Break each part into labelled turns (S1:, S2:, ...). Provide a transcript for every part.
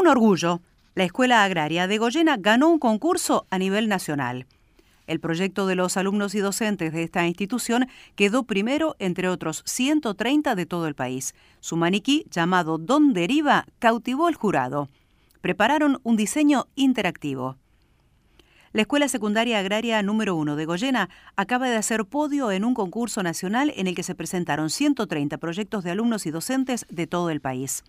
S1: Un orgullo. La Escuela Agraria de Goyena ganó un concurso a nivel nacional. El proyecto de los alumnos y docentes de esta institución quedó primero entre otros 130 de todo el país. Su maniquí, llamado Don Deriva, cautivó al jurado. Prepararon un diseño interactivo. La Escuela Secundaria Agraria número 1 de Goyena acaba de hacer podio en un concurso nacional en el que se presentaron 130 proyectos de alumnos y docentes de todo el país.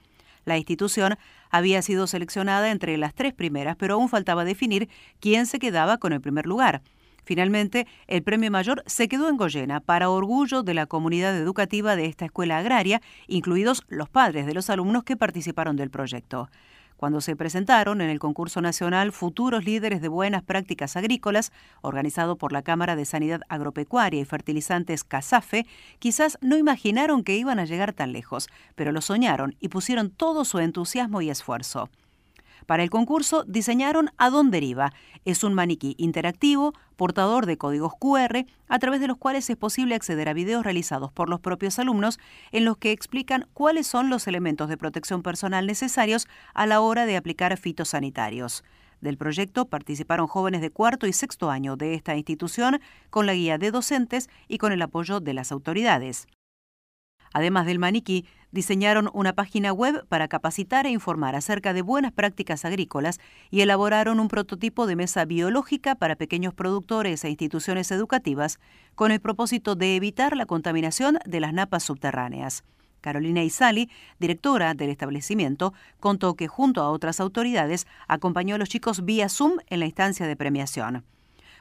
S1: La institución había sido seleccionada entre las tres primeras, pero aún faltaba definir quién se quedaba con el primer lugar. Finalmente, el premio mayor se quedó en Goyena para orgullo de la comunidad educativa de esta escuela agraria, incluidos los padres de los alumnos que participaron del proyecto. Cuando se presentaron en el concurso nacional Futuros Líderes de Buenas Prácticas Agrícolas, organizado por la Cámara de Sanidad Agropecuaria y Fertilizantes CASAFE, quizás no imaginaron que iban a llegar tan lejos, pero lo soñaron y pusieron todo su entusiasmo y esfuerzo. Para el concurso diseñaron A Dónde Deriva. Es un maniquí interactivo, portador de códigos QR, a través de los cuales es posible acceder a videos realizados por los propios alumnos en los que explican cuáles son los elementos de protección personal necesarios a la hora de aplicar fitosanitarios. Del proyecto participaron jóvenes de cuarto y sexto año de esta institución con la guía de docentes y con el apoyo de las autoridades. Además del maniquí, diseñaron una página web para capacitar e informar acerca de buenas prácticas agrícolas y elaboraron un prototipo de mesa biológica para pequeños productores e instituciones educativas con el propósito de evitar la contaminación de las napas subterráneas. Carolina Isali, directora del establecimiento, contó que junto a otras autoridades acompañó a los chicos vía Zoom en la instancia de premiación.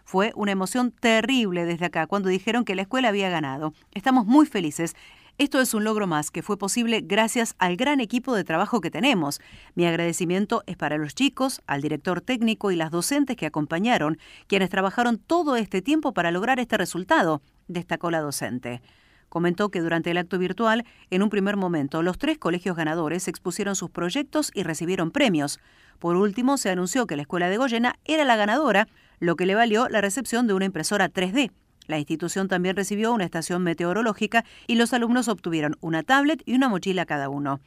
S1: Fue una emoción terrible desde acá cuando dijeron que la escuela había ganado. Estamos muy felices esto es un logro más que fue posible gracias al gran equipo de trabajo que tenemos. Mi agradecimiento es para los chicos, al director técnico y las docentes que acompañaron, quienes trabajaron todo este tiempo para lograr este resultado, destacó la docente. Comentó que durante el acto virtual, en un primer momento, los tres colegios ganadores expusieron sus proyectos y recibieron premios. Por último, se anunció que la Escuela de Goyena era la ganadora, lo que le valió la recepción de una impresora 3D. La institución también recibió una estación meteorológica y los alumnos obtuvieron una tablet y una mochila cada uno.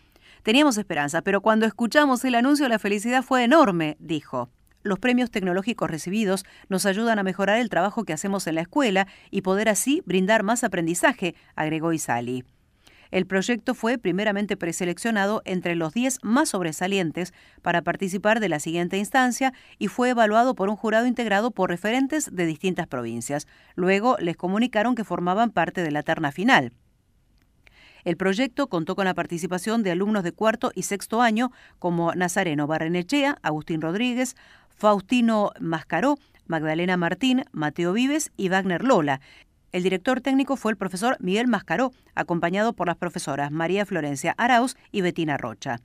S1: Teníamos esperanza, pero cuando escuchamos el anuncio la felicidad fue enorme, dijo. Los premios tecnológicos recibidos nos ayudan a mejorar el trabajo que hacemos en la escuela y poder así brindar más aprendizaje, agregó Isali. El proyecto fue primeramente preseleccionado entre los 10 más sobresalientes para participar de la siguiente instancia y fue evaluado por un jurado integrado por referentes de distintas provincias. Luego les comunicaron que formaban parte de la terna final. El proyecto contó con la participación de alumnos de cuarto y sexto año como Nazareno Barrenechea, Agustín Rodríguez, Faustino Mascaró, Magdalena Martín, Mateo Vives y Wagner Lola. El director técnico fue el profesor Miguel Mascaró, acompañado por las profesoras María Florencia Arauz y Betina Rocha.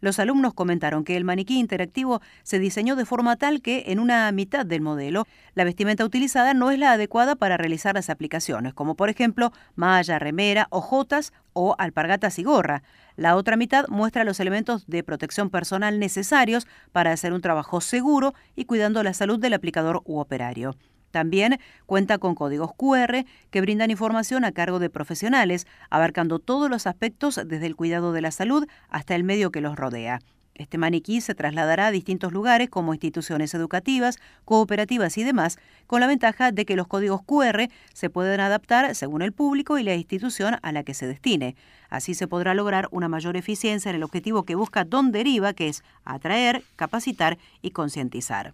S1: Los alumnos comentaron que el maniquí interactivo se diseñó de forma tal que en una mitad del modelo la vestimenta utilizada no es la adecuada para realizar las aplicaciones, como por ejemplo malla, remera, ojotas o alpargatas y gorra. La otra mitad muestra los elementos de protección personal necesarios para hacer un trabajo seguro y cuidando la salud del aplicador u operario. También cuenta con códigos QR que brindan información a cargo de profesionales, abarcando todos los aspectos desde el cuidado de la salud hasta el medio que los rodea. Este maniquí se trasladará a distintos lugares como instituciones educativas, cooperativas y demás, con la ventaja de que los códigos QR se pueden adaptar según el público y la institución a la que se destine. Así se podrá lograr una mayor eficiencia en el objetivo que busca Don Deriva, que es atraer, capacitar y concientizar.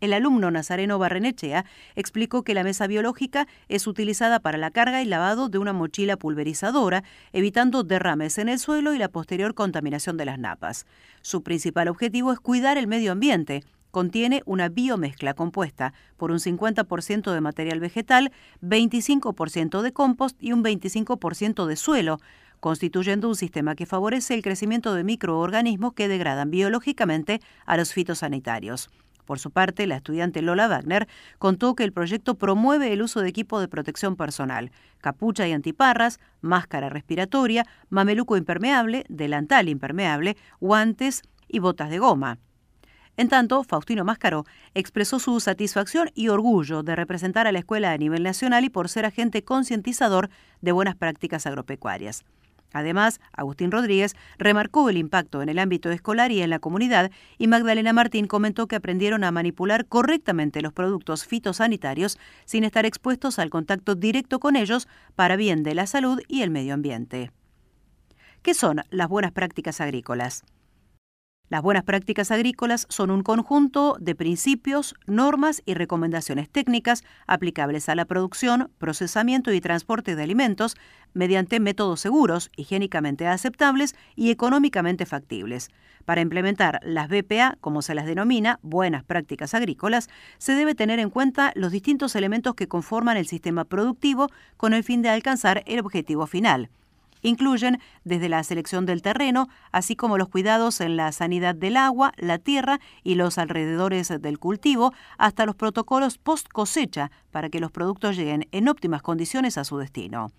S1: El alumno Nazareno Barrenechea explicó que la mesa biológica es utilizada para la carga y lavado de una mochila pulverizadora, evitando derrames en el suelo y la posterior contaminación de las napas. Su principal objetivo es cuidar el medio ambiente. Contiene una biomezcla compuesta por un 50% de material vegetal, 25% de compost y un 25% de suelo, constituyendo un sistema que favorece el crecimiento de microorganismos que degradan biológicamente a los fitosanitarios. Por su parte, la estudiante Lola Wagner contó que el proyecto promueve el uso de equipo de protección personal, capucha y antiparras, máscara respiratoria, mameluco impermeable, delantal impermeable, guantes y botas de goma. En tanto, Faustino Máscaro expresó su satisfacción y orgullo de representar a la escuela a nivel nacional y por ser agente concientizador de buenas prácticas agropecuarias. Además, Agustín Rodríguez remarcó el impacto en el ámbito escolar y en la comunidad y Magdalena Martín comentó que aprendieron a manipular correctamente los productos fitosanitarios sin estar expuestos al contacto directo con ellos para bien de la salud y el medio ambiente. ¿Qué son las buenas prácticas agrícolas? Las buenas prácticas agrícolas son un conjunto de principios, normas y recomendaciones técnicas aplicables a la producción, procesamiento y transporte de alimentos mediante métodos seguros, higiénicamente aceptables y económicamente factibles. Para implementar las BPA, como se las denomina, buenas prácticas agrícolas, se debe tener en cuenta los distintos elementos que conforman el sistema productivo con el fin de alcanzar el objetivo final. Incluyen desde la selección del terreno, así como los cuidados en la sanidad del agua, la tierra y los alrededores del cultivo, hasta los protocolos post cosecha para que los productos lleguen en óptimas condiciones a su destino.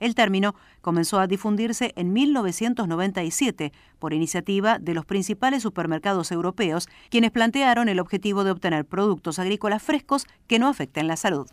S1: El término comenzó a difundirse en 1997 por iniciativa de los principales supermercados europeos, quienes plantearon el objetivo de obtener productos agrícolas frescos que no afecten la salud.